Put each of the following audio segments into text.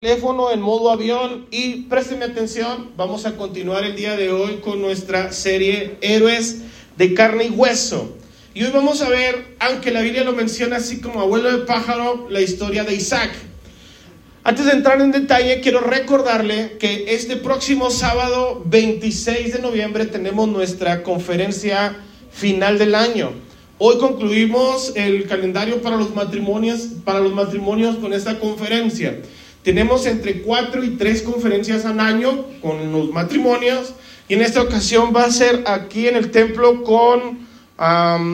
teléfono en modo avión y présteme atención, vamos a continuar el día de hoy con nuestra serie Héroes de carne y hueso. Y hoy vamos a ver, aunque la Biblia lo menciona así como abuelo de pájaro, la historia de Isaac. Antes de entrar en detalle, quiero recordarle que este próximo sábado 26 de noviembre tenemos nuestra conferencia final del año. Hoy concluimos el calendario para los matrimonios, para los matrimonios con esta conferencia. Tenemos entre cuatro y tres conferencias al año con los matrimonios y en esta ocasión va a ser aquí en el templo con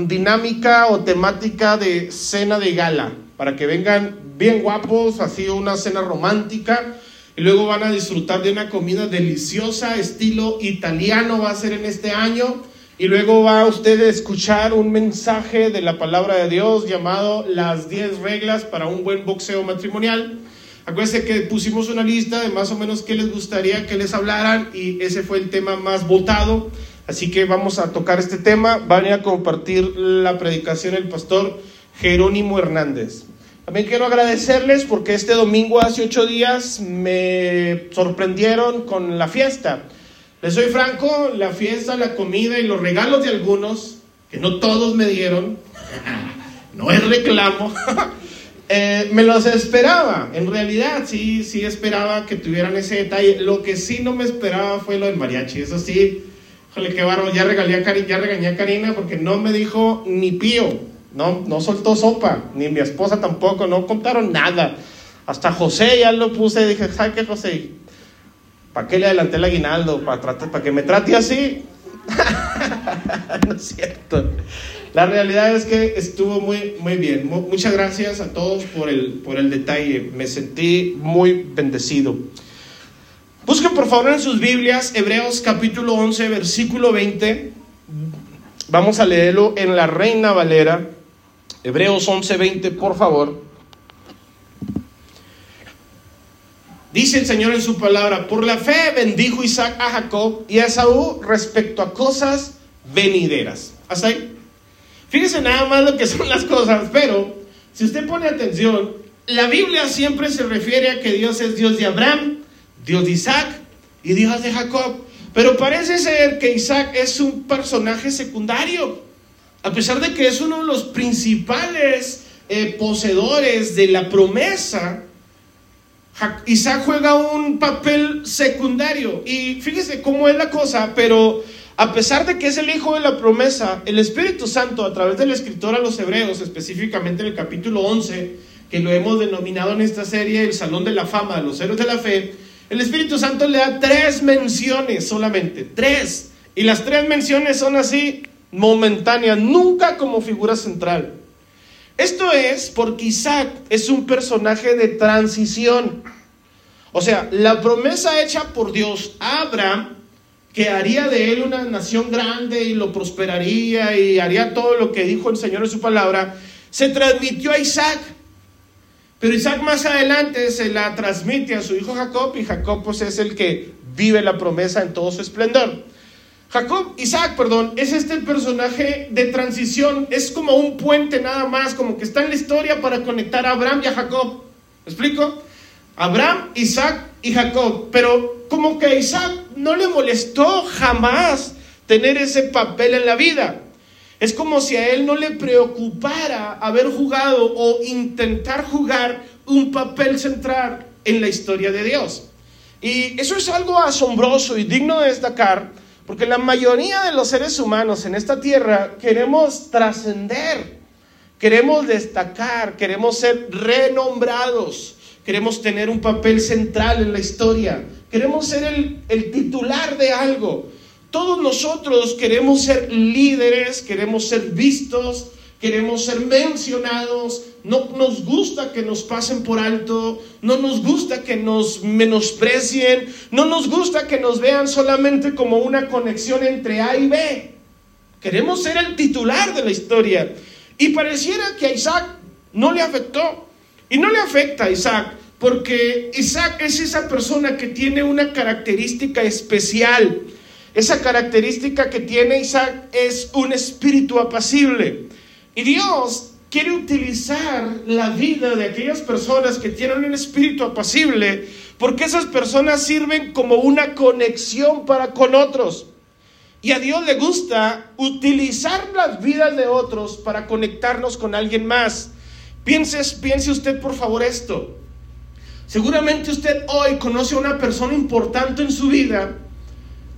dinámica o temática de cena de gala para que vengan bien guapos, así una cena romántica y luego van a disfrutar de una comida deliciosa estilo italiano va a ser en este año y luego va usted a escuchar un mensaje de la palabra de Dios llamado las 10 reglas para un buen boxeo matrimonial. Acuérdense que pusimos una lista de más o menos qué les gustaría que les hablaran y ese fue el tema más votado. Así que vamos a tocar este tema. Va a a compartir la predicación el pastor Jerónimo Hernández. También quiero agradecerles porque este domingo hace ocho días me sorprendieron con la fiesta. Les soy franco, la fiesta, la comida y los regalos de algunos, que no todos me dieron, no es reclamo, Eh, me los esperaba, en realidad sí, sí esperaba que tuvieran ese detalle. Lo que sí no me esperaba fue lo del mariachi, eso sí, jole, qué barro, ya, regalé a ya regañé a Karina porque no me dijo ni pío, no, no soltó sopa, ni mi esposa tampoco, no contaron nada. Hasta José ya lo puse, dije, ¿sabes qué, José? ¿Para qué le adelanté el aguinaldo? ¿Para, para que me trate así? no es cierto. La realidad es que estuvo muy, muy bien. Muchas gracias a todos por el, por el detalle. Me sentí muy bendecido. Busquen por favor en sus Biblias Hebreos capítulo 11, versículo 20. Vamos a leerlo en la Reina Valera. Hebreos 11, 20, por favor. Dice el Señor en su palabra, por la fe bendijo Isaac a Jacob y a Esaú respecto a cosas venideras. ¿Hasta ahí? Fíjese nada más lo que son las cosas, pero si usted pone atención, la Biblia siempre se refiere a que Dios es Dios de Abraham, Dios de Isaac y Dios de Jacob. Pero parece ser que Isaac es un personaje secundario, a pesar de que es uno de los principales eh, poseedores de la promesa. Isaac juega un papel secundario. Y fíjese cómo es la cosa, pero a pesar de que es el hijo de la promesa, el Espíritu Santo, a través del escritor a los hebreos, específicamente en el capítulo 11, que lo hemos denominado en esta serie el Salón de la Fama de los Héroes de la Fe, el Espíritu Santo le da tres menciones solamente, tres. Y las tres menciones son así, momentáneas, nunca como figura central. Esto es porque Isaac es un personaje de transición. O sea, la promesa hecha por Dios a Abraham que haría de él una nación grande y lo prosperaría y haría todo lo que dijo el Señor en su palabra, se transmitió a Isaac. Pero Isaac más adelante se la transmite a su hijo Jacob y Jacob pues es el que vive la promesa en todo su esplendor. Jacob, Isaac, perdón, es este personaje de transición, es como un puente nada más, como que está en la historia para conectar a Abraham y a Jacob. ¿Me explico? Abraham, Isaac y Jacob, pero como que Isaac no le molestó jamás tener ese papel en la vida. Es como si a él no le preocupara haber jugado o intentar jugar un papel central en la historia de Dios. Y eso es algo asombroso y digno de destacar, porque la mayoría de los seres humanos en esta tierra queremos trascender, queremos destacar, queremos ser renombrados, queremos tener un papel central en la historia, queremos ser el, titular de algo. Todos nosotros queremos ser líderes, queremos ser vistos, queremos ser mencionados, no nos gusta que nos pasen por alto, no nos gusta que nos menosprecien, no nos gusta que nos vean solamente como una conexión entre A y B. Queremos ser el titular de la historia. Y pareciera que a Isaac no le afectó. Y no le afecta a Isaac, porque Isaac es esa persona que tiene una característica especial. Esa característica que tiene Isaac es un espíritu apacible. Y Dios quiere utilizar la vida de aquellas personas que tienen un espíritu apacible, porque esas personas sirven como una conexión para con otros. Y a Dios le gusta utilizar las vidas de otros para conectarnos con alguien más. Piense, piense usted por favor esto. Seguramente usted hoy conoce a una persona importante en su vida,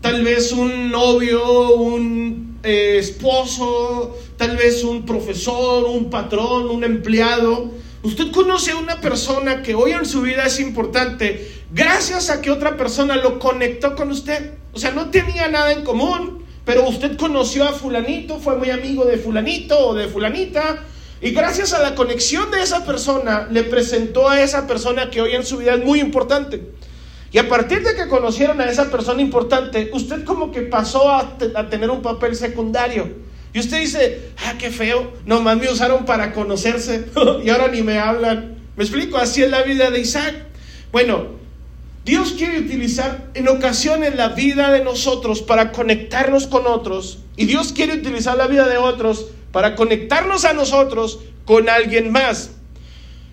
tal vez un novio, un eh, esposo, tal vez un profesor, un patrón, un empleado. Usted conoce a una persona que hoy en su vida es importante gracias a que otra persona lo conectó con usted. O sea, no tenía nada en común, pero usted conoció a fulanito, fue muy amigo de fulanito o de fulanita, y gracias a la conexión de esa persona, le presentó a esa persona que hoy en su vida es muy importante. Y a partir de que conocieron a esa persona importante, usted como que pasó a, tener un papel secundario. Y usted dice, ah, qué feo, nomás me usaron para conocerse y ahora ni me hablan. ¿Me explico? Así es la vida de Isaac. Bueno, Dios quiere utilizar en ocasiones la vida de nosotros para conectarnos con otros. Y Dios quiere utilizar la vida de otros para conectarnos a nosotros con alguien más.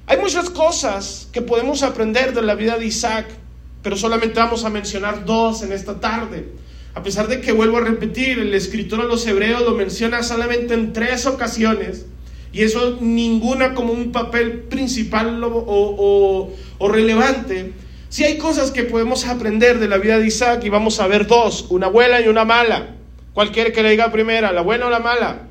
Hay muchas cosas que podemos aprender de la vida de Isaac, pero solamente vamos a mencionar dos en esta tarde. A pesar de que vuelvo a repetir, el escritor a los hebreos lo menciona solamente en tres ocasiones, y eso ninguna como un papel principal o, relevante. Si hay cosas que podemos aprender de la vida de Isaac y vamos a ver dos, una buena y una mala. Cualquiera que le diga primera, la buena o la mala.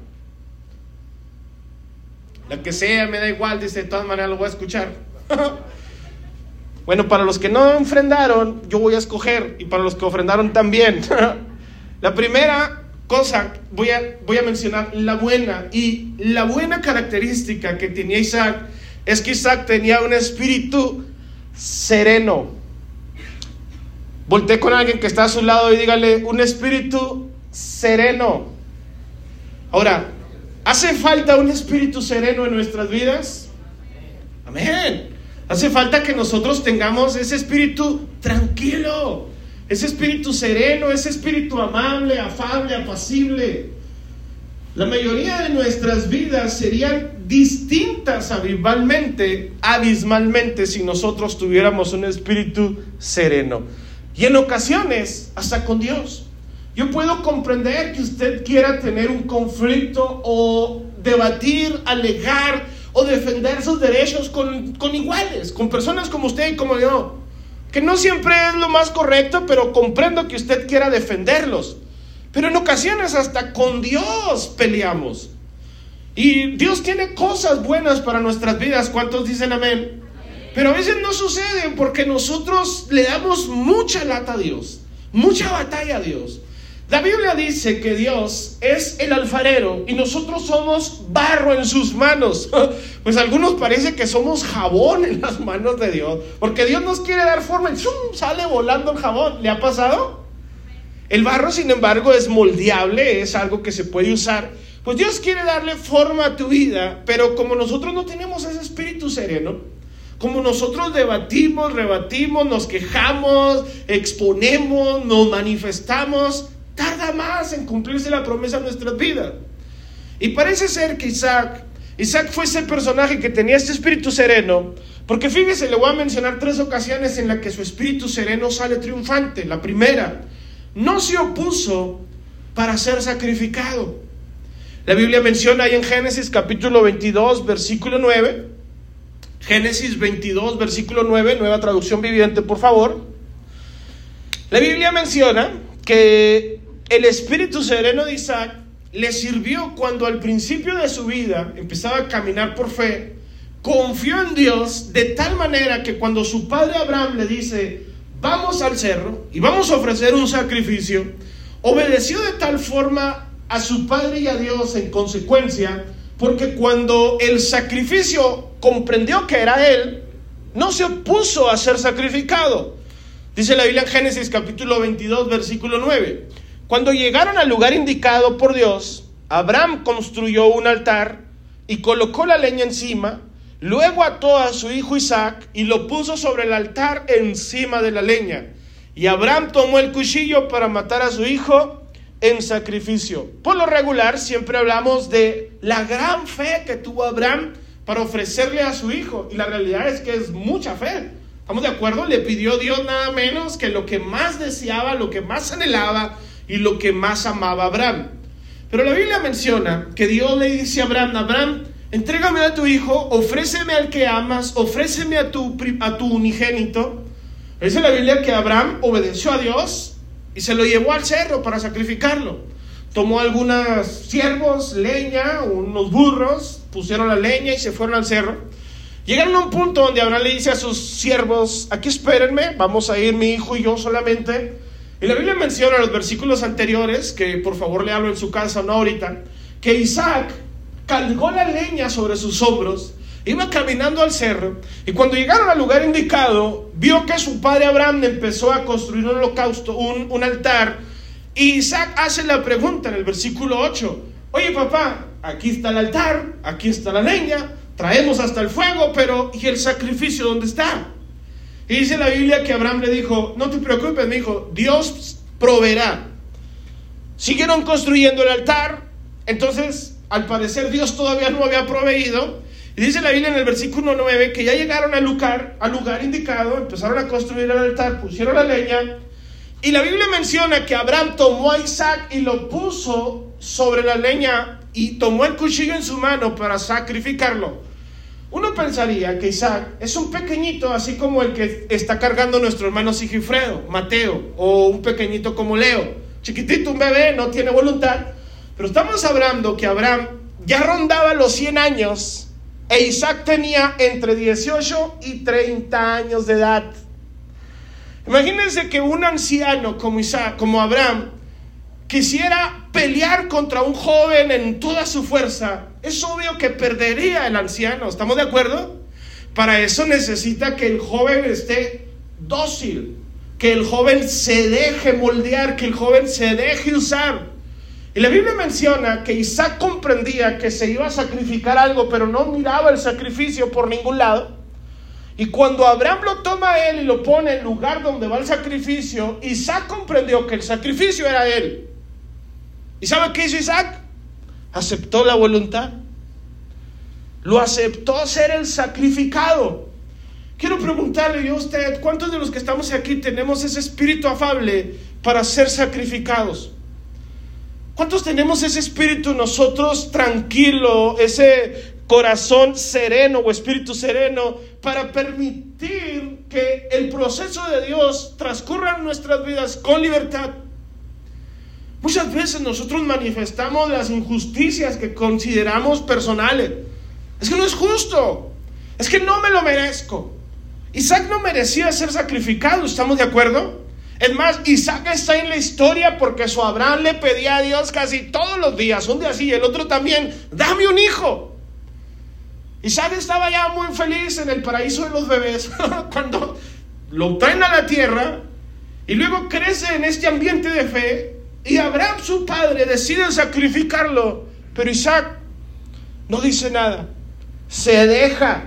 La que sea, me da igual, dice, de todas maneras lo voy a escuchar. bueno, para los que no ofrendaron, yo voy a escoger, y para los que ofrendaron también. la primera cosa, voy a, mencionar la buena, y la buena característica que tenía Isaac es que Isaac tenía un espíritu sereno. Volté con alguien que está a su lado y dígale, un espíritu sereno. Ahora, ¿hace falta un espíritu sereno en nuestras vidas? Amén. Hace falta que nosotros tengamos ese espíritu tranquilo, ese espíritu sereno, ese espíritu amable, afable, apacible. La mayoría de nuestras vidas serían distintas abismalmente, abismalmente si nosotros tuviéramos un espíritu sereno. Y en ocasiones, hasta con Dios. Yo puedo comprender que usted quiera tener un conflicto o debatir, alegar o defender sus derechos con, con iguales, con personas como usted y como yo. Que no siempre es lo más correcto, pero comprendo que usted quiera defenderlos. Pero en ocasiones hasta con Dios peleamos. Y Dios tiene cosas buenas para nuestras vidas. ¿Cuántos dicen amén? Pero a veces no sucede porque nosotros le damos mucha lata a Dios, mucha batalla a Dios. La Biblia dice que Dios es el alfarero y nosotros somos barro en sus manos. Pues algunos parece que somos jabón en las manos de Dios, porque Dios nos quiere dar forma y ¡zum! sale volando el jabón. ¿Le ha pasado? El barro, sin embargo, es moldeable, es algo que se puede usar. Pues Dios quiere darle forma a tu vida, pero como nosotros no tenemos ese espíritu sereno, como nosotros debatimos, rebatimos, nos quejamos, exponemos, nos manifestamos, tarda más en cumplirse la promesa en nuestras vidas. Y parece ser que Isaac, Isaac fue ese personaje que tenía este espíritu sereno, porque fíjese, le voy a mencionar tres ocasiones en las que su espíritu sereno sale triunfante. La primera, no se opuso para ser sacrificado. La Biblia menciona ahí en Génesis capítulo 22, versículo 9. Génesis 22, versículo 9, nueva traducción viviente, por favor. La Biblia menciona que el espíritu sereno de Isaac le sirvió cuando al principio de su vida empezaba a caminar por fe, confió en Dios de tal manera que cuando su padre Abraham le dice, vamos al cerro y vamos a ofrecer un sacrificio, obedeció de tal forma a su padre y a Dios en consecuencia, porque cuando el sacrificio comprendió que era él, no se opuso a ser sacrificado. Dice la Biblia en Génesis capítulo 22, versículo 9. Cuando llegaron al lugar indicado por Dios, Abraham construyó un altar y colocó la leña encima Luego ató a su hijo Isaac y lo puso sobre el altar encima de la leña. Y Abraham tomó el cuchillo para matar a su hijo, en sacrificio. Por lo regular, siempre hablamos de la gran fe que tuvo Abraham para ofrecerle a su hijo. Y la realidad es que es mucha fe. ¿Estamos de acuerdo? Le pidió Dios nada menos que lo que más deseaba, lo que más anhelaba y lo que más amaba Abraham. Pero la Biblia menciona que Dios le dice a Abraham, Abraham, entrégame a tu hijo, ofréceme al que amas, ofréceme a tu, a tu unigénito. Dice la Biblia que Abraham obedeció a Dios y se lo llevó al cerro para sacrificarlo. Tomó algunos siervos, leña, unos burros, pusieron la leña y se fueron al cerro. Llegaron a un punto donde Abraham le dice a sus siervos, aquí espérenme, vamos a ir mi hijo y yo solamente. Y la Biblia menciona en los versículos anteriores, que por favor le hablo en su casa, no ahorita, que Isaac cargó la leña sobre sus hombros Iba caminando al cerro y cuando llegaron al lugar indicado, vio que su padre Abraham empezó a construir un holocausto, un, altar. Y Isaac hace la pregunta en el versículo 8, oye papá, aquí está el altar, aquí está la leña, traemos hasta el fuego, pero ¿y el sacrificio dónde está? Y dice la Biblia que Abraham le dijo, no te preocupes, me dijo, Dios proveerá. Siguieron construyendo el altar, entonces al parecer Dios todavía no había proveído. Y dice la Biblia en el versículo 9 que ya llegaron al lugar, al lugar indicado, empezaron a construir el altar, pusieron la leña. Y la Biblia menciona que Abraham tomó a Isaac y lo puso sobre la leña y tomó el cuchillo en su mano para sacrificarlo. Uno pensaría que Isaac es un pequeñito, así como el que está cargando nuestro hermano Sigifredo, Mateo, o un pequeñito como Leo. Chiquitito, un bebé, no tiene voluntad. Pero estamos hablando que Abraham ya rondaba los 100 años e Isaac tenía entre 18 y 30 años de edad. Imagínense que un anciano como Isaac, como Abraham, quisiera pelear contra un joven en toda su fuerza. Es obvio que perdería el anciano. ¿Estamos de acuerdo? Para eso necesita que el joven esté dócil, que el joven se deje moldear, que el joven se deje usar. Y la Biblia menciona que Isaac comprendía que se iba a sacrificar algo, pero no miraba el sacrificio por ningún lado. Y cuando Abraham lo toma a él y lo pone en el lugar donde va el sacrificio, Isaac comprendió que el sacrificio era él. ¿Y sabe qué hizo Isaac? Aceptó la voluntad. Lo aceptó ser el sacrificado. Quiero preguntarle yo a usted, ¿cuántos de los que estamos aquí tenemos ese espíritu afable para ser sacrificados? ¿Cuántos tenemos ese espíritu nosotros tranquilo, ese corazón sereno o espíritu sereno para permitir que el proceso de Dios transcurra en nuestras vidas con libertad? Muchas veces nosotros manifestamos las injusticias que consideramos personales. Es que no es justo. Es que no me lo merezco. Isaac no merecía ser sacrificado, ¿estamos de acuerdo? Es más, Isaac está en la historia porque su Abraham le pedía a Dios casi todos los días, un día sí y el otro también, dame un hijo. Isaac estaba ya muy feliz en el paraíso de los bebés cuando lo traen a la tierra y luego crece en este ambiente de fe y Abraham su padre decide sacrificarlo, pero Isaac no dice nada, se deja.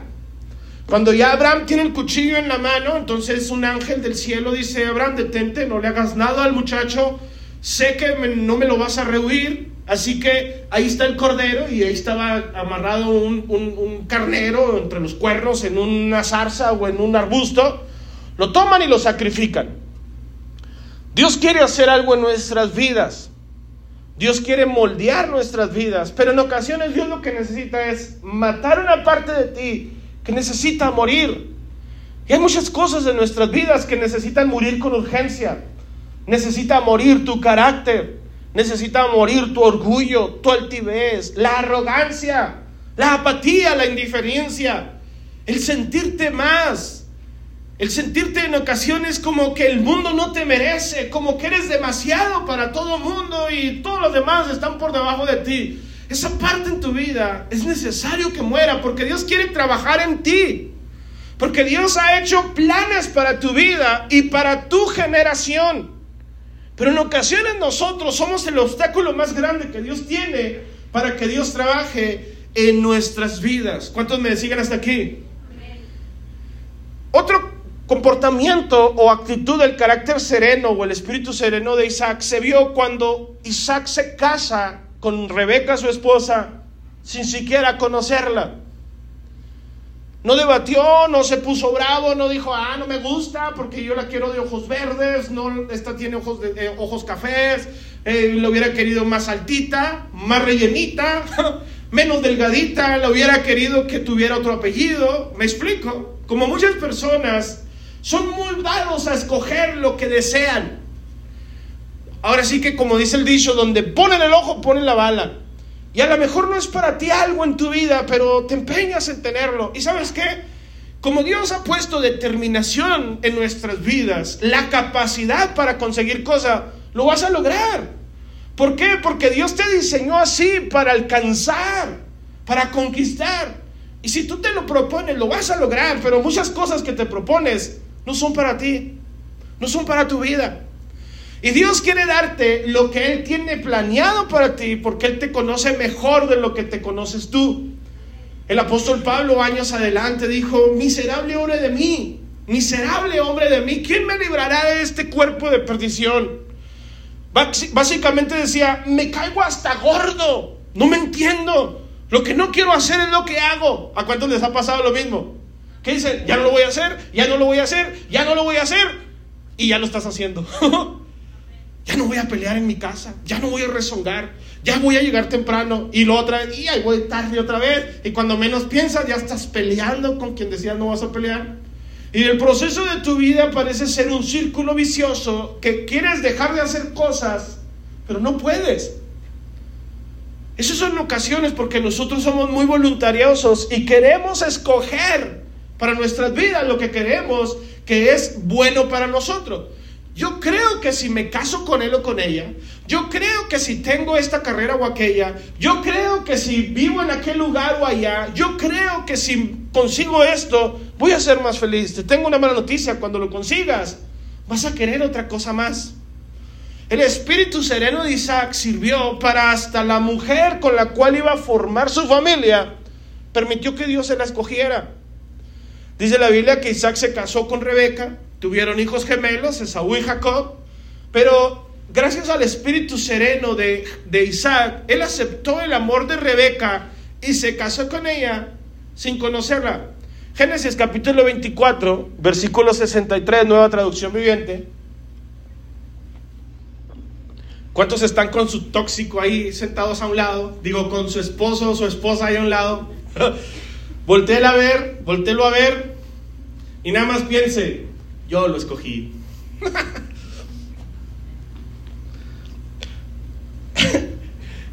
Cuando ya Abraham tiene el cuchillo en la mano, entonces un ángel del cielo dice, Abraham, detente, no le hagas nada al muchacho, sé que no me lo vas a rehuir, así que ahí está el cordero y ahí estaba amarrado un, carnero entre los cuernos en una zarza o en un arbusto, lo toman y lo sacrifican. Dios quiere hacer algo en nuestras vidas. Dios quiere moldear nuestras vidas, pero en ocasiones Dios lo que necesita es matar una parte de ti que necesita morir. Y hay muchas cosas en nuestras vidas que necesitan morir con urgencia. Necesita morir tu carácter, necesita morir tu orgullo, tu altivez, la arrogancia, la apatía, la indiferencia, el sentirte más, el sentirte en ocasiones como que el mundo no te merece, como que eres demasiado para todo el mundo y todos los demás están por debajo de ti. Esa parte en tu vida es necesario que muera porque Dios quiere trabajar en ti. Porque Dios ha hecho planes para tu vida y para tu generación. Pero en ocasiones nosotros somos el obstáculo más grande que Dios tiene para que Dios trabaje en nuestras vidas. ¿Cuántos me siguen hasta aquí? Otro comportamiento o actitud del carácter sereno o el espíritu sereno de Isaac se vio cuando Isaac se casa con Rebeca, su esposa, sin siquiera conocerla. No debatió, no se puso bravo, no dijo, ah, no me gusta porque yo la quiero de ojos verdes, no, esta tiene ojos, de, eh, ojos cafés, eh, lo hubiera querido más altita, más rellenita, menos delgadita, lo hubiera querido que tuviera otro apellido. ¿Me explico? Como muchas personas son muy dados a escoger lo que desean. Ahora sí que como dice el dicho, donde ponen el ojo, ponen la bala. Y a lo mejor no es para ti algo en tu vida, pero te empeñas en tenerlo. ¿Y sabes qué? Como Dios ha puesto determinación en nuestras vidas, la capacidad para conseguir cosas, lo vas a lograr. ¿Por qué? Porque Dios te diseñó así para alcanzar, para conquistar. Y si tú te lo propones, lo vas a lograr, pero muchas cosas que te propones no son para ti, no son para tu vida. Y Dios quiere darte lo que Él tiene planeado para ti porque Él te conoce mejor de lo que te conoces tú. El apóstol Pablo años adelante dijo, miserable hombre de mí, miserable hombre de mí, ¿quién me librará de este cuerpo de perdición? Básicamente decía, me caigo hasta gordo, no me entiendo, lo que no quiero hacer es lo que hago. ¿A cuántos les ha pasado lo mismo? ¿Qué dicen? Ya no lo voy a hacer, ya no lo voy a hacer, ya no lo voy a hacer, y ya lo estás haciendo. Ya no voy a pelear en mi casa, ya no voy a rezongar, ya voy a llegar temprano y lo otra vez, y ahí voy tarde otra vez. Y cuando menos piensas, ya estás peleando con quien decías no vas a pelear. Y el proceso de tu vida parece ser un círculo vicioso que quieres dejar de hacer cosas, pero no puedes. Esas son ocasiones porque nosotros somos muy voluntariosos y queremos escoger para nuestras vidas lo que queremos que es bueno para nosotros. Yo creo que si me caso con él o con ella, yo creo que si tengo esta carrera o aquella, yo creo que si vivo en aquel lugar o allá, yo creo que si consigo esto, voy a ser más feliz. Te tengo una mala noticia, cuando lo consigas, vas a querer otra cosa más. El espíritu sereno de Isaac sirvió para hasta la mujer con la cual iba a formar su familia, permitió que Dios se la escogiera. Dice la Biblia que Isaac se casó con Rebeca, Tuvieron hijos gemelos, Esaú y Jacob, pero gracias al espíritu sereno de, Isaac, él aceptó el amor de Rebeca y se casó con ella sin conocerla. Génesis capítulo 24, versículo 63, nueva traducción viviente. ¿Cuántos están con su tóxico ahí sentados a un lado? Digo, con su esposo o su esposa ahí a un lado. voltéelo a ver, voltéelo a ver y nada más piense, yo lo escogí.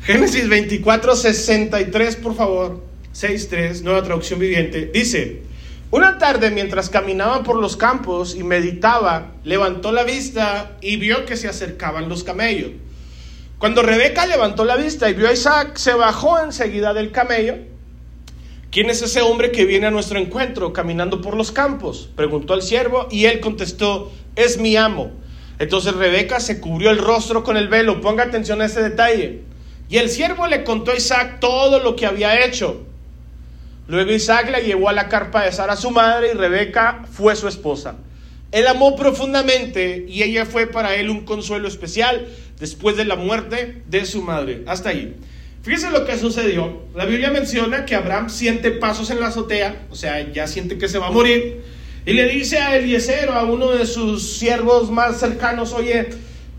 Génesis 24, 63, por favor. 6.3, nueva traducción viviente. Dice, una tarde mientras caminaba por los campos y meditaba, levantó la vista y vio que se acercaban los camellos. Cuando Rebeca levantó la vista y vio a Isaac, se bajó enseguida del camello ¿Quién es ese hombre que viene a nuestro encuentro caminando por los campos? Preguntó al siervo y él contestó, es mi amo. Entonces Rebeca se cubrió el rostro con el velo, ponga atención a ese detalle. Y el siervo le contó a Isaac todo lo que había hecho. Luego Isaac la llevó a la carpa de Sara su madre y Rebeca fue su esposa. Él amó profundamente y ella fue para él un consuelo especial después de la muerte de su madre. Hasta ahí. Fíjese lo que sucedió. La Biblia menciona que Abraham siente pasos en la azotea, o sea, ya siente que se va a morir, y le dice a Eliezer, a uno de sus siervos más cercanos, oye,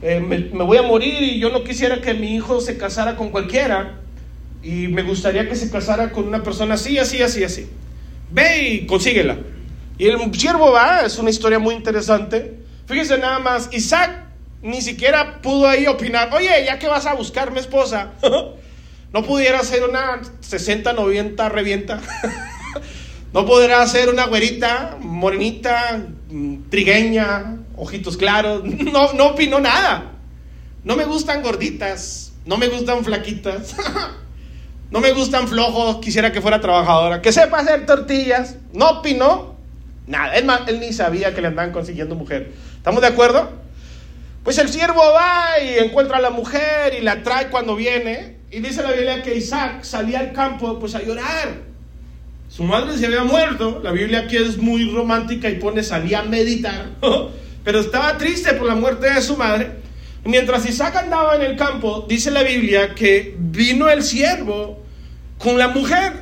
eh, me, voy a morir y yo no quisiera que mi hijo se casara con cualquiera, y me gustaría que se casara con una persona así, así, así, así. Ve y consíguela. Y el siervo va, es una historia muy interesante. Fíjese nada más, Isaac ni siquiera pudo ahí opinar, oye, ya que vas a buscar mi esposa. No pudiera ser una 60, 90 revienta. no podrá ser una güerita, morenita, trigueña, ojitos claros. No, no opinó nada. No me gustan gorditas. No me gustan flaquitas. no me gustan flojos. Quisiera que fuera trabajadora. Que sepa hacer tortillas. No opinó nada. Él ni sabía que le andaban consiguiendo mujer. ¿Estamos de acuerdo? Pues el siervo va y encuentra a la mujer y la trae cuando viene. Y dice la Biblia que Isaac salía al campo pues a llorar. Su madre se había muerto. La Biblia aquí es muy romántica y pone salía a meditar. Pero estaba triste por la muerte de su madre. Mientras Isaac andaba en el campo, dice la Biblia que vino el siervo con la mujer.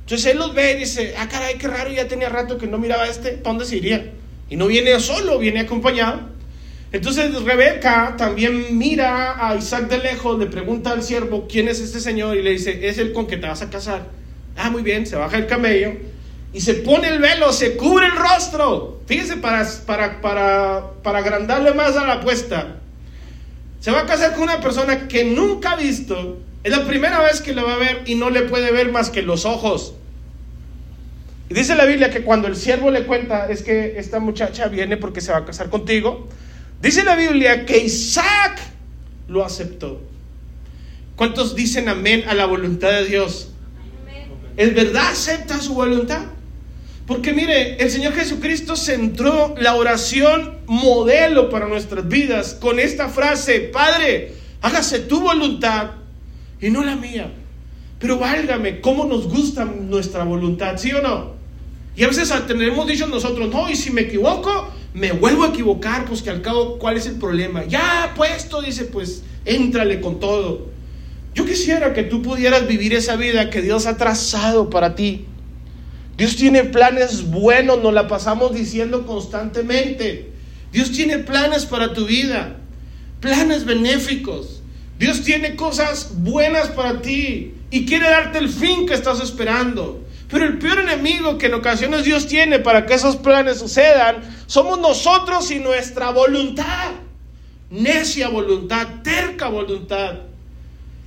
Entonces él los ve y dice, ah, caray, qué raro, ya tenía rato que no miraba a este, ¿para dónde se iría? Y no viene solo, viene acompañado. Entonces Rebeca también mira a Isaac de lejos, le pregunta al siervo, ¿quién es este señor? Y le dice, es el con que te vas a casar. Ah, muy bien, se baja el camello y se pone el velo, se cubre el rostro. Fíjense, para, para, para, para agrandarle más a la apuesta. Se va a casar con una persona que nunca ha visto. Es la primera vez que lo va a ver y no le puede ver más que los ojos. Y dice la Biblia que cuando el siervo le cuenta es que esta muchacha viene porque se va a casar contigo. Dice la Biblia que Isaac lo aceptó. ¿Cuántos dicen amén a la voluntad de Dios? ¿Es verdad acepta su voluntad? Porque mire, el Señor Jesucristo centró la oración modelo para nuestras vidas con esta frase, Padre, hágase tu voluntad y no la mía. Pero válgame, ¿cómo nos gusta nuestra voluntad? ¿Sí o no? Y a veces tenemos dicho nosotros, no, y si me equivoco, me vuelvo a equivocar, pues que al cabo, ¿cuál es el problema? Ya puesto, dice, pues, éntrale con todo. Yo quisiera que tú pudieras vivir esa vida que Dios ha trazado para ti. Dios tiene planes buenos, nos la pasamos diciendo constantemente. Dios tiene planes para tu vida, planes benéficos. Dios tiene cosas buenas para ti y quiere darte el fin que estás esperando. Pero el peor enemigo que en ocasiones Dios tiene para que esos planes sucedan somos nosotros y nuestra voluntad. Necia voluntad, terca voluntad.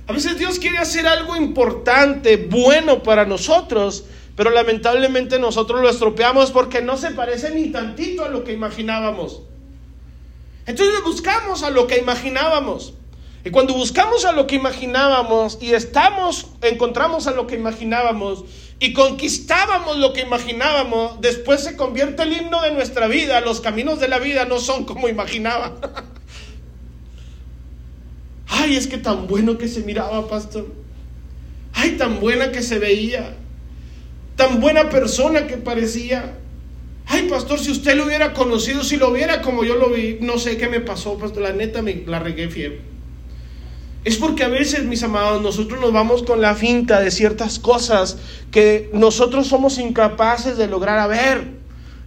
A veces Dios quiere hacer algo importante, bueno para nosotros, pero lamentablemente nosotros lo estropeamos porque no se parece ni tantito a lo que imaginábamos. Entonces buscamos a lo que imaginábamos. Y cuando buscamos a lo que imaginábamos y estamos, encontramos a lo que imaginábamos y conquistábamos lo que imaginábamos, después se convierte el himno de nuestra vida. Los caminos de la vida no son como imaginaba. Ay, es que tan bueno que se miraba, pastor. Ay, tan buena que se veía tan buena persona que parecía. Ay, pastor, si usted lo hubiera conocido, si lo viera como yo lo vi, no sé qué me pasó, pastor, la neta me la regué fiel. Es porque a veces, mis amados, nosotros nos vamos con la finta de ciertas cosas que nosotros somos incapaces de lograr a ver.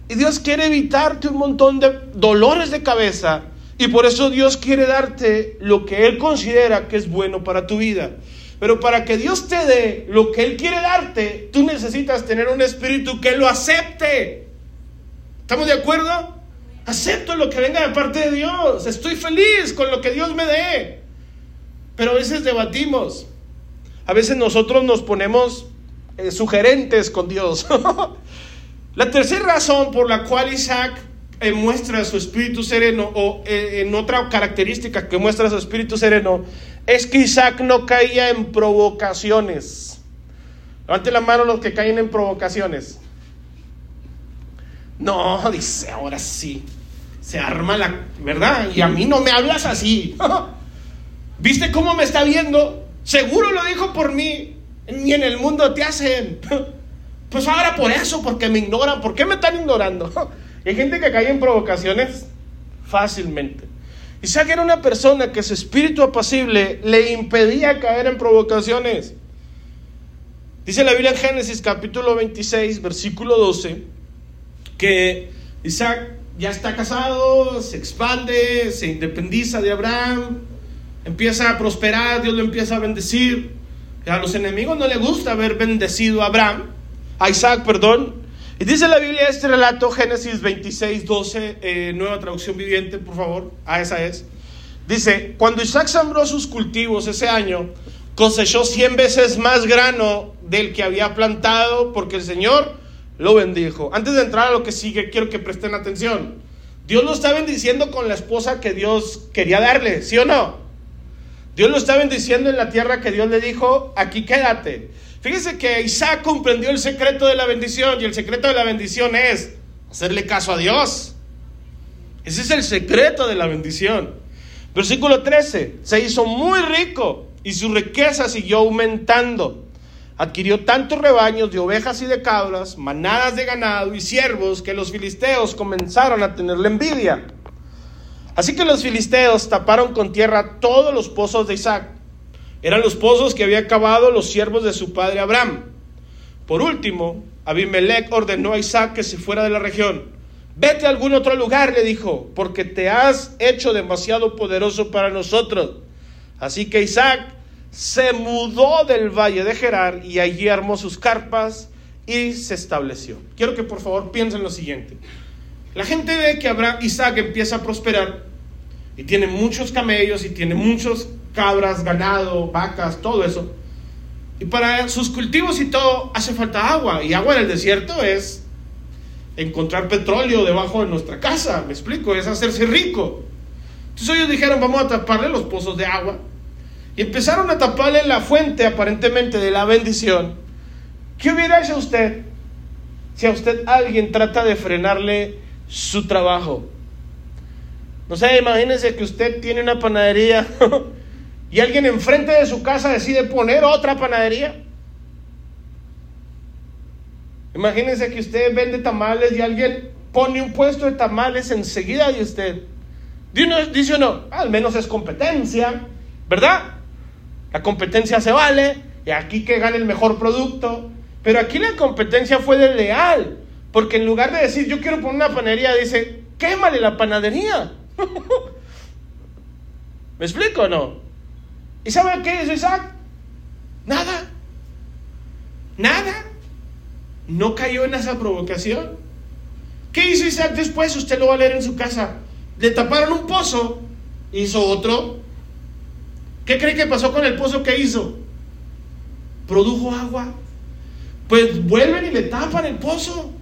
Y Dios quiere evitarte un montón de dolores de cabeza. Y por eso Dios quiere darte lo que Él considera que es bueno para tu vida. Pero para que Dios te dé lo que Él quiere darte, tú necesitas tener un espíritu que lo acepte. ¿Estamos de acuerdo? Acepto lo que venga de parte de Dios. Estoy feliz con lo que Dios me dé. Pero a veces debatimos. A veces nosotros nos ponemos eh, sugerentes con Dios. la tercera razón por la cual Isaac eh, muestra su espíritu sereno o eh, en otra característica que muestra su espíritu sereno es que Isaac no caía en provocaciones. Levante la mano los que caen en provocaciones. No, dice, ahora sí. Se arma la, ¿verdad? Y a mí no me hablas así. ¿Viste cómo me está viendo? Seguro lo dijo por mí. Ni en el mundo te hacen. Pues ahora por eso, porque me ignoran. ¿Por qué me están ignorando? Hay gente que cae en provocaciones fácilmente. Isaac era una persona que su espíritu apacible le impedía caer en provocaciones. Dice la Biblia en Génesis capítulo 26, versículo 12, que Isaac ya está casado, se expande, se independiza de Abraham, empieza a prosperar, Dios lo empieza a bendecir. A los enemigos no le gusta haber bendecido a Abraham, a Isaac, perdón. Y dice la Biblia este relato, Génesis 26, 12, eh, nueva traducción viviente, por favor. Ah, esa es. Dice, cuando Isaac sembró sus cultivos ese año, cosechó 100 veces más grano del que había plantado porque el Señor lo bendijo. Antes de entrar a lo que sigue, quiero que presten atención. Dios lo está bendiciendo con la esposa que Dios quería darle, ¿sí o no? Dios lo está bendiciendo en la tierra que Dios le dijo, aquí quédate. Fíjese que Isaac comprendió el secreto de la bendición y el secreto de la bendición es hacerle caso a Dios. Ese es el secreto de la bendición. Versículo 13, se hizo muy rico y su riqueza siguió aumentando adquirió tantos rebaños de ovejas y de cabras, manadas de ganado y siervos que los filisteos comenzaron a tenerle envidia. Así que los filisteos taparon con tierra todos los pozos de Isaac. Eran los pozos que había cavado los siervos de su padre Abraham. Por último, Abimelech ordenó a Isaac que se fuera de la región. Vete a algún otro lugar, le dijo, porque te has hecho demasiado poderoso para nosotros. Así que Isaac se mudó del valle de Gerar y allí armó sus carpas y se estableció. Quiero que por favor piensen lo siguiente. La gente ve que Abraham, Isaac empieza a prosperar y tiene muchos camellos y tiene muchos cabras, ganado, vacas, todo eso. Y para sus cultivos y todo hace falta agua. Y agua en el desierto es encontrar petróleo debajo de nuestra casa. Me explico, es hacerse rico. Entonces ellos dijeron, vamos a taparle los pozos de agua. Y empezaron a taparle la fuente aparentemente de la bendición. ¿Qué hubiera hecho usted si a usted alguien trata de frenarle su trabajo? No sé, imagínense que usted tiene una panadería y alguien enfrente de su casa decide poner otra panadería. Imagínense que usted vende tamales y alguien pone un puesto de tamales enseguida de usted. Dice uno, al menos es competencia, ¿verdad? La competencia se vale y aquí que gane el mejor producto. Pero aquí la competencia fue desleal, porque en lugar de decir yo quiero poner una panadería, dice, quémale la panadería. ¿Me explico o no? ¿Y sabe qué hizo Isaac? Nada. Nada. No cayó en esa provocación. ¿Qué hizo Isaac después? Usted lo va a leer en su casa. Le taparon un pozo, hizo otro. ¿Qué cree que pasó con el pozo que hizo? Produjo agua. Pues vuelven y le tapan el pozo.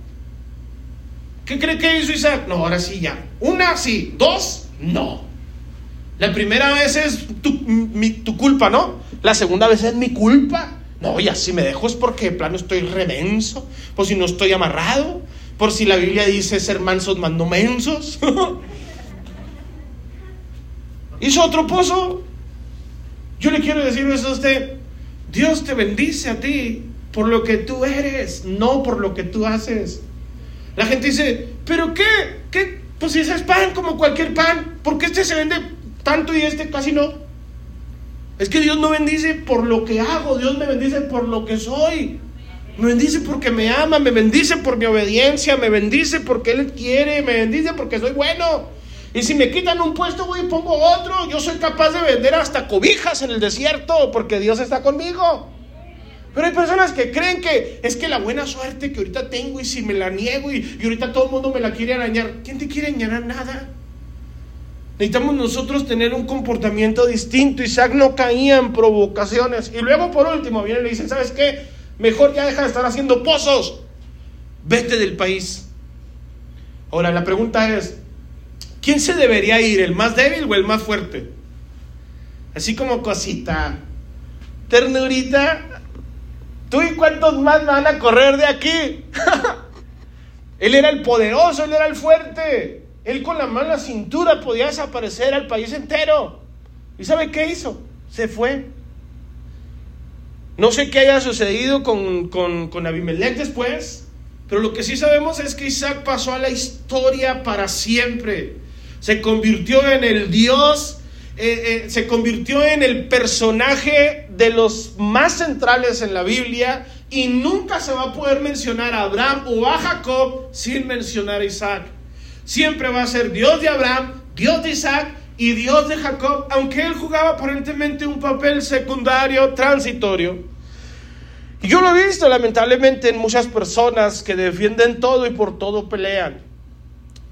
¿Qué cree que hizo Isaac? No, ahora sí ya. Una sí, dos, no. La primera vez es tu, culpa, ¿no? La segunda vez es mi culpa. No, y así me dejo es porque de plano estoy remenso, por si no estoy amarrado, por si la Biblia dice ser mansos mando mensos. Hizo otro pozo. Yo le quiero decir eso a usted. Dios te bendice a ti por lo que tú eres, no por lo que tú haces. La gente dice, pero ¿qué? ¿Qué? Pues ese es pan como cualquier pan, ¿por qué este se vende tanto y este casi no. Es que Dios no bendice por lo que hago, Dios me bendice por lo que soy. Me bendice porque me ama, me bendice por mi obediencia, me bendice porque Él quiere, me bendice porque soy bueno. Y si me quitan un puesto, voy y pongo otro. Yo soy capaz de vender hasta cobijas en el desierto porque Dios está conmigo. Pero hay personas que creen que es que la buena suerte que ahorita tengo y si me la niego y, y ahorita todo el mundo me la quiere arañar. ¿Quién te quiere engañar nada? Necesitamos nosotros tener un comportamiento distinto. Isaac no caía en provocaciones. Y luego por último viene y le dice, ¿sabes qué? Mejor ya deja de estar haciendo pozos. Vete del país. Ahora la pregunta es, ¿quién se debería ir? ¿El más débil o el más fuerte? Así como cosita. Ternurita. ¿Tú y cuántos más van a correr de aquí? él era el poderoso, él era el fuerte. Él con la mano la cintura podía desaparecer al país entero. ¿Y sabe qué hizo? Se fue. No sé qué haya sucedido con, con, Abimelech después, pero lo que sí sabemos es que Isaac pasó a la historia para siempre. Se convirtió en el Dios, eh, eh, se convirtió en el personaje de los más centrales en la Biblia y nunca se va a poder mencionar a Abraham o a Jacob sin mencionar a Isaac siempre va a ser Dios de Abraham, Dios de Isaac y Dios de Jacob, aunque él jugaba aparentemente un papel secundario, transitorio. Yo lo he visto lamentablemente en muchas personas que defienden todo y por todo pelean.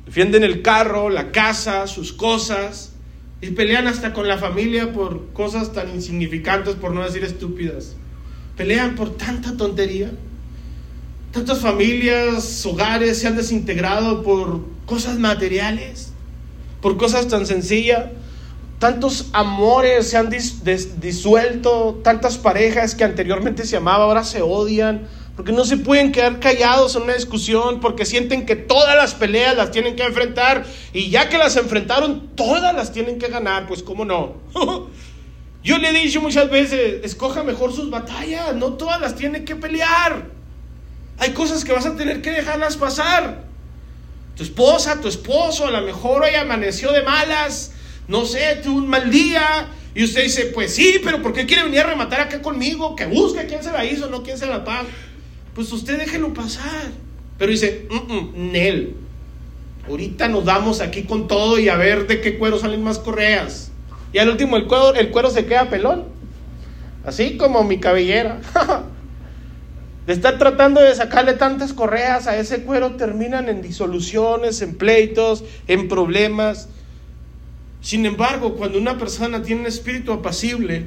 Defienden el carro, la casa, sus cosas, y pelean hasta con la familia por cosas tan insignificantes, por no decir estúpidas. Pelean por tanta tontería. Tantas familias, hogares se han desintegrado por cosas materiales, por cosas tan sencillas. Tantos amores se han disuelto, tantas parejas que anteriormente se amaban ahora se odian, porque no se pueden quedar callados en una discusión, porque sienten que todas las peleas las tienen que enfrentar y ya que las enfrentaron, todas las tienen que ganar, pues cómo no. Yo le he dicho muchas veces, escoja mejor sus batallas, no todas las tiene que pelear. Hay cosas que vas a tener que dejarlas pasar. Tu esposa, tu esposo, a lo mejor hoy amaneció de malas, no sé, tuvo un mal día. Y usted dice, pues sí, pero ¿por qué quiere venir a rematar acá conmigo? Que busque quién se la hizo, no quién se la paga. Pues usted déjelo pasar. Pero dice, Nel, ahorita nos damos aquí con todo y a ver de qué cuero salen más correas. Y al último el cuero, el cuero se queda pelón. Así como mi cabellera. de estar tratando de sacarle tantas correas a ese cuero terminan en disoluciones, en pleitos, en problemas. Sin embargo, cuando una persona tiene un espíritu apacible,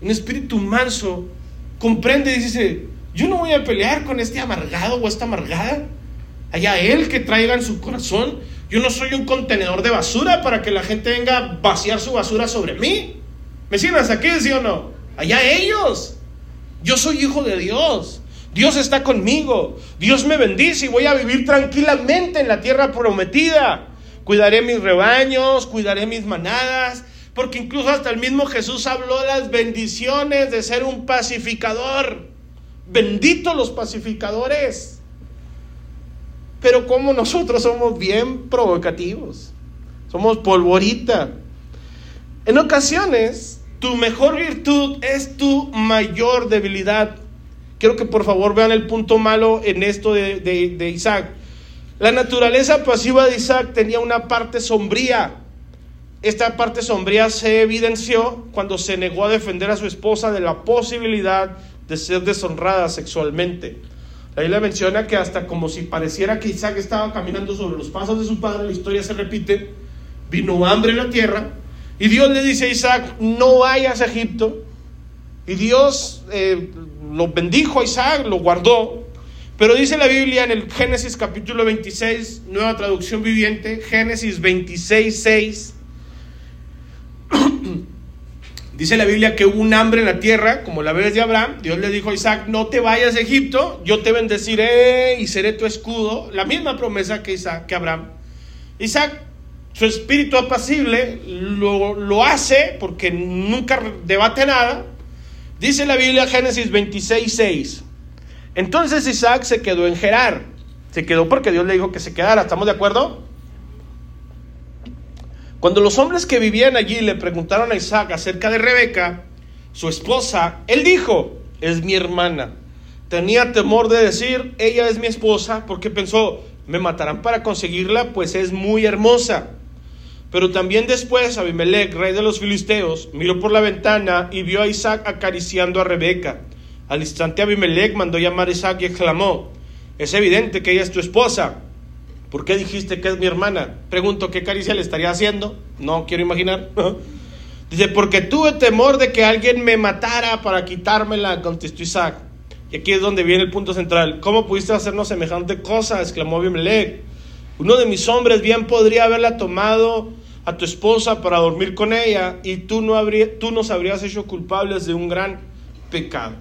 un espíritu manso, comprende y dice, yo no voy a pelear con este amargado o esta amargada. Allá él que traiga en su corazón. Yo no soy un contenedor de basura para que la gente venga a vaciar su basura sobre mí. ¿Me siguen hasta aquí, sí o no? Allá ellos. Yo soy hijo de Dios. Dios está conmigo. Dios me bendice y voy a vivir tranquilamente en la tierra prometida. Cuidaré mis rebaños, cuidaré mis manadas, porque incluso hasta el mismo Jesús habló las bendiciones de ser un pacificador. Bendito los pacificadores. Pero como nosotros somos bien provocativos. Somos polvorita. En ocasiones, tu mejor virtud es tu mayor debilidad. Quiero que por favor vean el punto malo en esto de, de, Isaac. La naturaleza pasiva de Isaac tenía una parte sombría. Esta parte sombría se evidenció cuando se negó a defender a su esposa de la posibilidad de ser deshonrada sexualmente. La Biblia menciona que hasta como si pareciera que Isaac estaba caminando sobre los pasos de su padre, la historia se repite, vino hambre en la tierra y Dios le dice a Isaac, no vayas a Egipto. Y Dios eh, lo bendijo a Isaac, lo guardó. Pero dice la Biblia en el Génesis capítulo 26, nueva traducción viviente, Génesis 26, 6. dice la Biblia que hubo un hambre en la tierra, como la vez de Abraham. Dios le dijo a Isaac, no te vayas a Egipto, yo te bendeciré y seré tu escudo. La misma promesa que, Isaac, que Abraham. Isaac, su espíritu apacible, lo, lo hace porque nunca debate nada Dice la Biblia Génesis 26, 6. Entonces Isaac se quedó en Gerar. Se quedó porque Dios le dijo que se quedara. ¿Estamos de acuerdo? Cuando los hombres que vivían allí le preguntaron a Isaac acerca de Rebeca, su esposa, él dijo, es mi hermana. Tenía temor de decir, ella es mi esposa, porque pensó, me matarán para conseguirla, pues es muy hermosa. Pero también después Abimelech, rey de los filisteos, miró por la ventana y vio a Isaac acariciando a Rebeca. Al instante Abimelech mandó llamar a Isaac y exclamó, es evidente que ella es tu esposa. ¿Por qué dijiste que es mi hermana? Pregunto, ¿qué caricia le estaría haciendo? No quiero imaginar. Dice, porque tuve temor de que alguien me matara para quitármela, contestó Isaac. Y aquí es donde viene el punto central. ¿Cómo pudiste hacernos semejante cosa? exclamó Abimelech. Uno de mis hombres bien podría haberla tomado a tu esposa para dormir con ella y tú, no tú nos habrías hecho culpables de un gran pecado.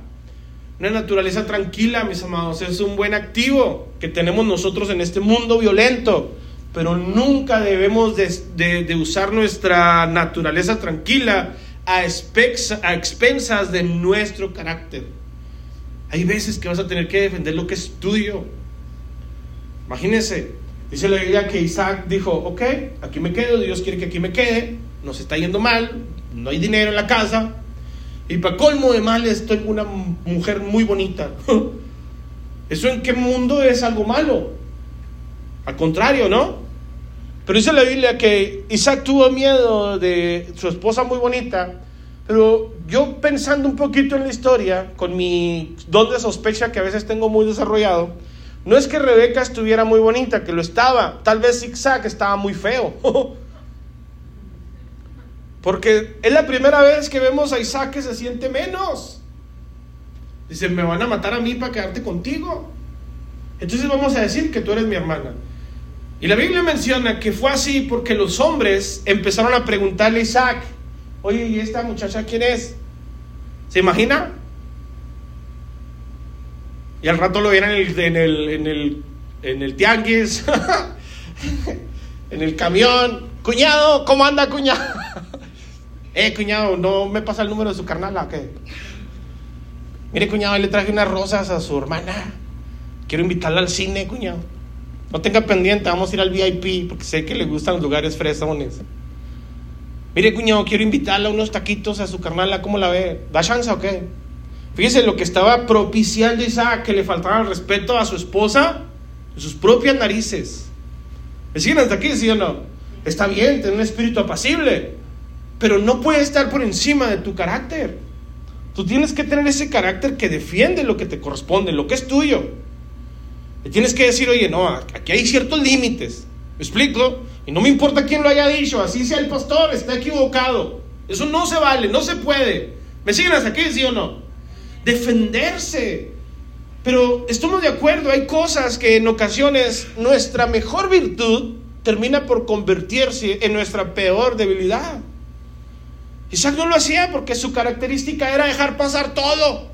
Una naturaleza tranquila, mis amados, es un buen activo que tenemos nosotros en este mundo violento, pero nunca debemos de, usar nuestra naturaleza tranquila a, a expensas de nuestro carácter. Hay veces que vas a tener que defender lo que es tuyo. Imagínense, Dice la Biblia que Isaac dijo, ok, aquí me quedo, Dios quiere que aquí me quede, nos está yendo mal, no hay dinero en la casa, y para colmo de males tengo una mujer muy bonita. ¿Eso en qué mundo es algo malo? Al contrario, ¿no? Pero dice la Biblia que Isaac tuvo miedo de su esposa muy bonita, pero yo pensando un poquito en la historia, con mi don de sospecha que a veces tengo muy desarrollado, no es que Rebeca estuviera muy bonita, que lo estaba. Tal vez Isaac estaba muy feo. Porque es la primera vez que vemos a Isaac que se siente menos. Dice, me van a matar a mí para quedarte contigo. Entonces vamos a decir que tú eres mi hermana. Y la Biblia menciona que fue así porque los hombres empezaron a preguntarle a Isaac, oye, ¿y esta muchacha quién es? ¿Se imagina? Y al rato lo vieron en el, en el, en el, en el tianguis, en el camión. Cuñado, ¿cómo anda, cuñado? Eh, cuñado, ¿no me pasa el número de su carnal? ¿a qué? Mire, cuñado, le traje unas rosas a su hermana. Quiero invitarla al cine, cuñado. No tenga pendiente, vamos a ir al VIP porque sé que le gustan los lugares fresones. Mire, cuñado, quiero invitarla a unos taquitos a su carnala, ¿cómo la ve? ¿Da chance o qué? Fíjese lo que estaba propiciando Isaac, que le faltaba el respeto a su esposa, sus propias narices. ¿Me siguen o no? Está bien tener un espíritu apacible, pero no puede estar por encima de tu carácter. Tú tienes que tener ese carácter que defiende lo que te corresponde, lo que es tuyo. Le tienes que decir, oye, no, aquí hay ciertos límites. ¿Me? Y no me importa quién lo haya dicho, así sea el pastor, está equivocado. Eso no se vale, no se puede. ¿Me siguen hasta aquí, sí o no? Defenderse. Pero estamos de acuerdo, hay cosas que en ocasiones nuestra mejor virtud termina por convertirse en nuestra peor debilidad. Isaac no lo hacía porque su característica era dejar pasar todo.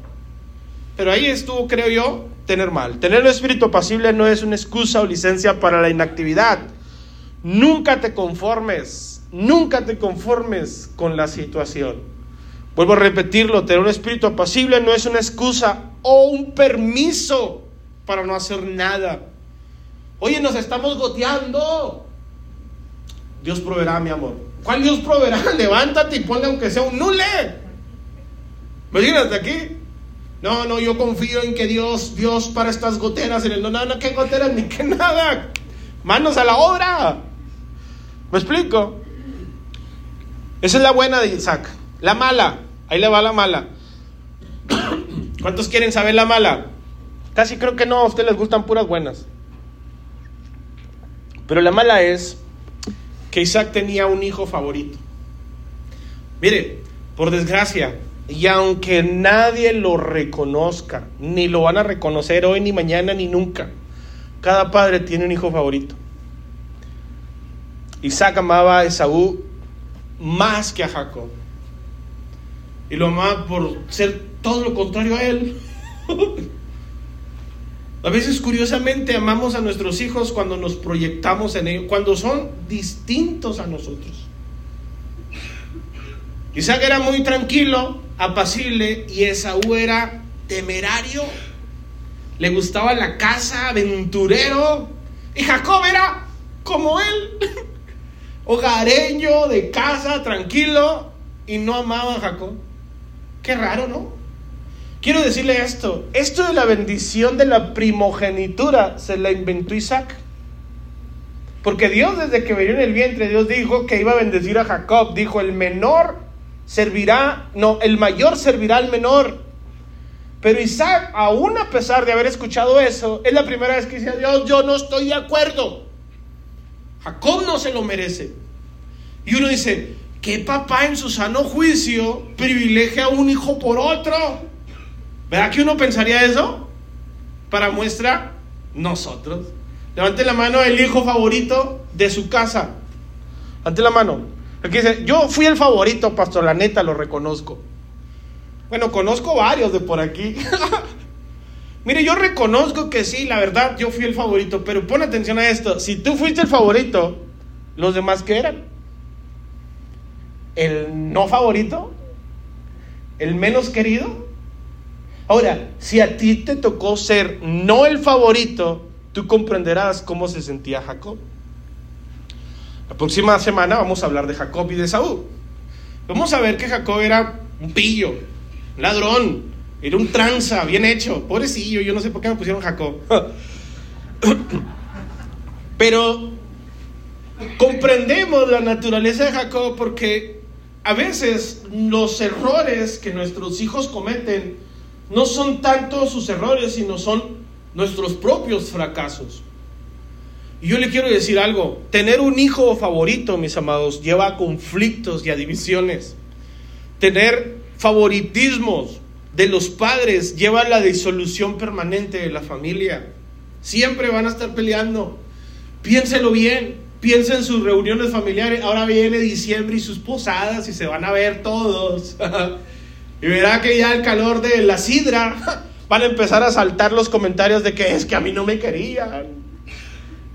Pero ahí estuvo, creo yo, tener mal. Tener un espíritu pasible no es una excusa o licencia para la inactividad. Nunca te conformes, nunca te conformes con la situación. Vuelvo a repetirlo, tener un espíritu apacible no es una excusa o un permiso para no hacer nada. Oye, nos estamos goteando. Dios proveerá, mi amor. ¿Cuál Dios proveerá? Levántate y ponle aunque sea un nule. ¿Me hasta aquí? No, no, yo confío en que Dios, Dios para estas goteras en el no, no, no, qué goteras ni qué nada. Manos a la obra. ¿Me explico? Esa es la buena de Isaac. La mala, ahí le va la mala. ¿Cuántos quieren saber la mala? Casi creo que no, a ustedes les gustan puras buenas. Pero la mala es que Isaac tenía un hijo favorito. Mire, por desgracia, y aunque nadie lo reconozca, ni lo van a reconocer hoy, ni mañana, ni nunca, cada padre tiene un hijo favorito. Isaac amaba a Esaú más que a Jacob. Y lo amaba por ser todo lo contrario a él. a veces curiosamente amamos a nuestros hijos cuando nos proyectamos en ellos, cuando son distintos a nosotros. Isaac era muy tranquilo, apacible y Esaú era temerario. Le gustaba la casa, aventurero. Y Jacob era como él, hogareño, de casa, tranquilo, y no amaba a Jacob. Qué raro, ¿no? Quiero decirle esto, esto de la bendición de la primogenitura se la inventó Isaac. Porque Dios desde que venía en el vientre, dijo que iba a bendecir a Jacob. Dijo, el menor servirá, no, el mayor servirá al menor. Pero Isaac, aún a pesar de haber escuchado eso, es la primera vez que dice a Dios, yo no estoy de acuerdo. Jacob no se lo merece. Y uno dice, ¿qué papá en su sano juicio privilegia a un hijo por otro? ¿Verdad que uno pensaría eso? Para muestra, nosotros. Levante la mano el hijo favorito de su casa. Levante la mano. Porque dice, yo fui el favorito, pastor, la neta lo reconozco. Bueno, conozco varios de por aquí. Mire, yo reconozco que sí, la verdad, yo fui el favorito, pero pon atención a esto. Si tú fuiste el favorito, ¿los demás qué eran? ¿El no favorito? ¿El menos querido? Ahora, si a ti te tocó ser no el favorito, tú comprenderás cómo se sentía Jacob. La próxima semana vamos a hablar de Jacob y de Saúl. Vamos a ver que Jacob era un pillo, un ladrón, era un tranza, bien hecho. Pobrecillo, yo no sé por qué me pusieron Jacob. Pero comprendemos la naturaleza de Jacob porque a veces los errores que nuestros hijos cometen no son tanto sus errores, sino son nuestros propios fracasos. Y yo le quiero decir algo, tener un hijo favorito, mis amados, lleva a conflictos y a divisiones. Tener favoritismos de los padres lleva a la disolución permanente de la familia. Siempre van a estar peleando. Piénselo bien, piensa en sus reuniones familiares. Ahora viene diciembre y sus posadas y se van a ver todos. y verá que ya el calor de la sidra van a empezar a saltar los comentarios de que es que a mí no me querían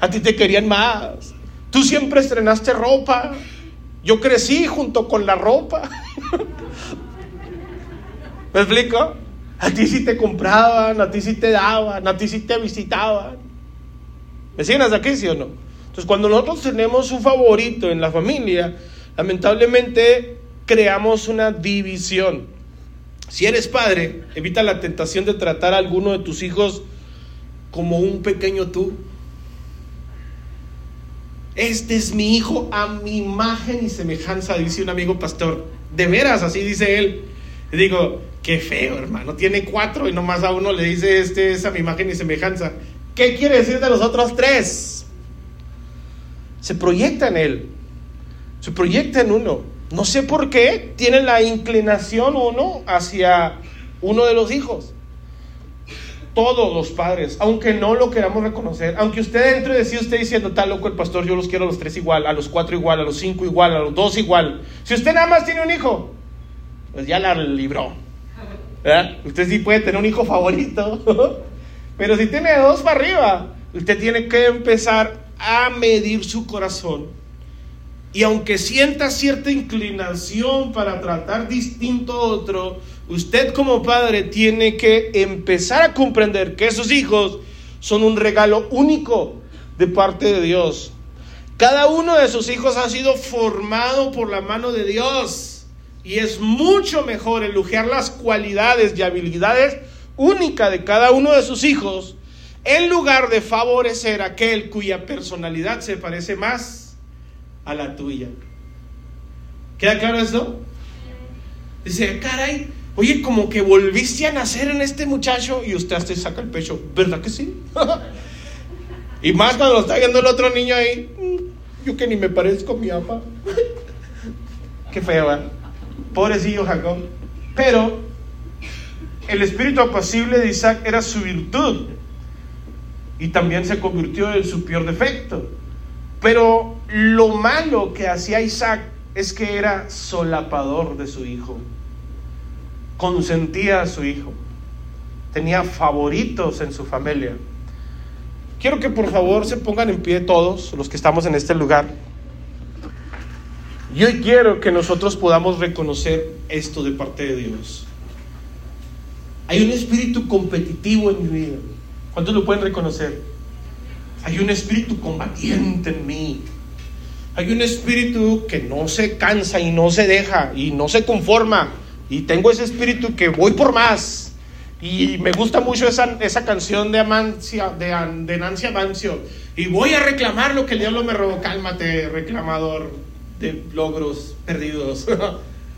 a ti te querían más. Tú siempre estrenaste ropa. Yo crecí junto con la ropa. ¿Me explico? A ti sí te compraban, a ti sí te daban, a ti sí te visitaban. ¿Me siguen hasta aquí, sí o no? Entonces, cuando nosotros tenemos un favorito en la familia, lamentablemente creamos una división. Si eres padre, evita la tentación de tratar a alguno de tus hijos como un pequeño tú. Este es mi hijo a mi imagen y semejanza, dice un amigo pastor. De veras, así dice él. Y digo, qué feo, hermano. Tiene cuatro y nomás a uno le dice, este es a mi imagen y semejanza. ¿Qué quiere decir de los otros tres? Se proyecta en él. Se proyecta en uno. No sé por qué tiene la inclinación uno hacia uno de los hijos todos los padres, aunque no lo queramos reconocer, aunque usted dentro de sí esté diciendo, está loco el pastor, yo los quiero a los tres igual, a los cuatro igual, a los cinco igual, a los dos igual. Si usted nada más tiene un hijo, pues ya la libró. Usted sí puede tener un hijo favorito, pero si tiene dos para arriba, usted tiene que empezar a medir su corazón. Y aunque sienta cierta inclinación para tratar distinto a otro, Usted como padre tiene que empezar a comprender que esos hijos son un regalo único de parte de Dios. Cada uno de sus hijos ha sido formado por la mano de Dios y es mucho mejor elogiar las cualidades y habilidades únicas de cada uno de sus hijos en lugar de favorecer a aquel cuya personalidad se parece más a la tuya. ¿Queda claro esto? Dice, caray, Oye, como que volviste a nacer en este muchacho y usted hasta saca el pecho. ¿Verdad que sí? y más cuando lo está viendo el otro niño ahí. Mm, yo que ni me parezco mi papá. Qué feo, ¿eh? Pobrecillo Jacob. Pero el espíritu apacible de Isaac era su virtud. Y también se convirtió en su peor defecto. Pero lo malo que hacía Isaac es que era solapador de su hijo consentía a su hijo, tenía favoritos en su familia. Quiero que por favor se pongan en pie todos los que estamos en este lugar. Yo quiero que nosotros podamos reconocer esto de parte de Dios. Hay un espíritu competitivo en mi vida. ¿Cuántos lo pueden reconocer? Hay un espíritu combatiente en mí. Hay un espíritu que no se cansa y no se deja y no se conforma y tengo ese espíritu que voy por más. Y me gusta mucho esa, esa canción de, Amancia, de, de Nancy Amancio. Y voy a reclamar lo que el diablo me robó. Cálmate, reclamador de logros perdidos.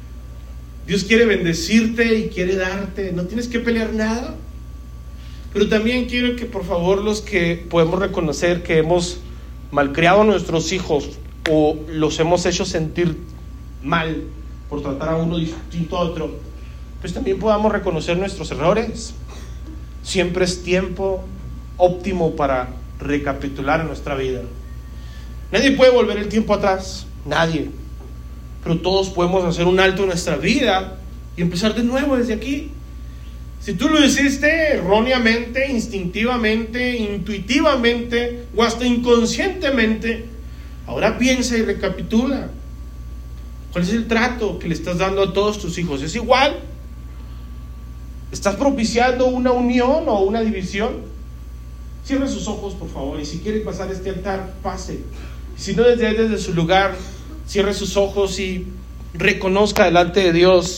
Dios quiere bendecirte y quiere darte. No tienes que pelear nada. Pero también quiero que por favor los que podemos reconocer que hemos malcriado a nuestros hijos o los hemos hecho sentir mal, por tratar a uno distinto a otro, pues también podamos reconocer nuestros errores. Siempre es tiempo óptimo para recapitular en nuestra vida. Nadie puede volver el tiempo atrás, nadie. Pero todos podemos hacer un alto en nuestra vida y empezar de nuevo desde aquí. Si tú lo hiciste erróneamente, instintivamente, intuitivamente o hasta inconscientemente, ahora piensa y recapitula. ¿Cuál es el trato que le estás dando a todos tus hijos? ¿Es igual? ¿Estás propiciando una unión o una división? Cierre sus ojos, por favor, y si quiere pasar este altar, pase. Si no, desde, desde su lugar, cierre sus ojos y reconozca delante de Dios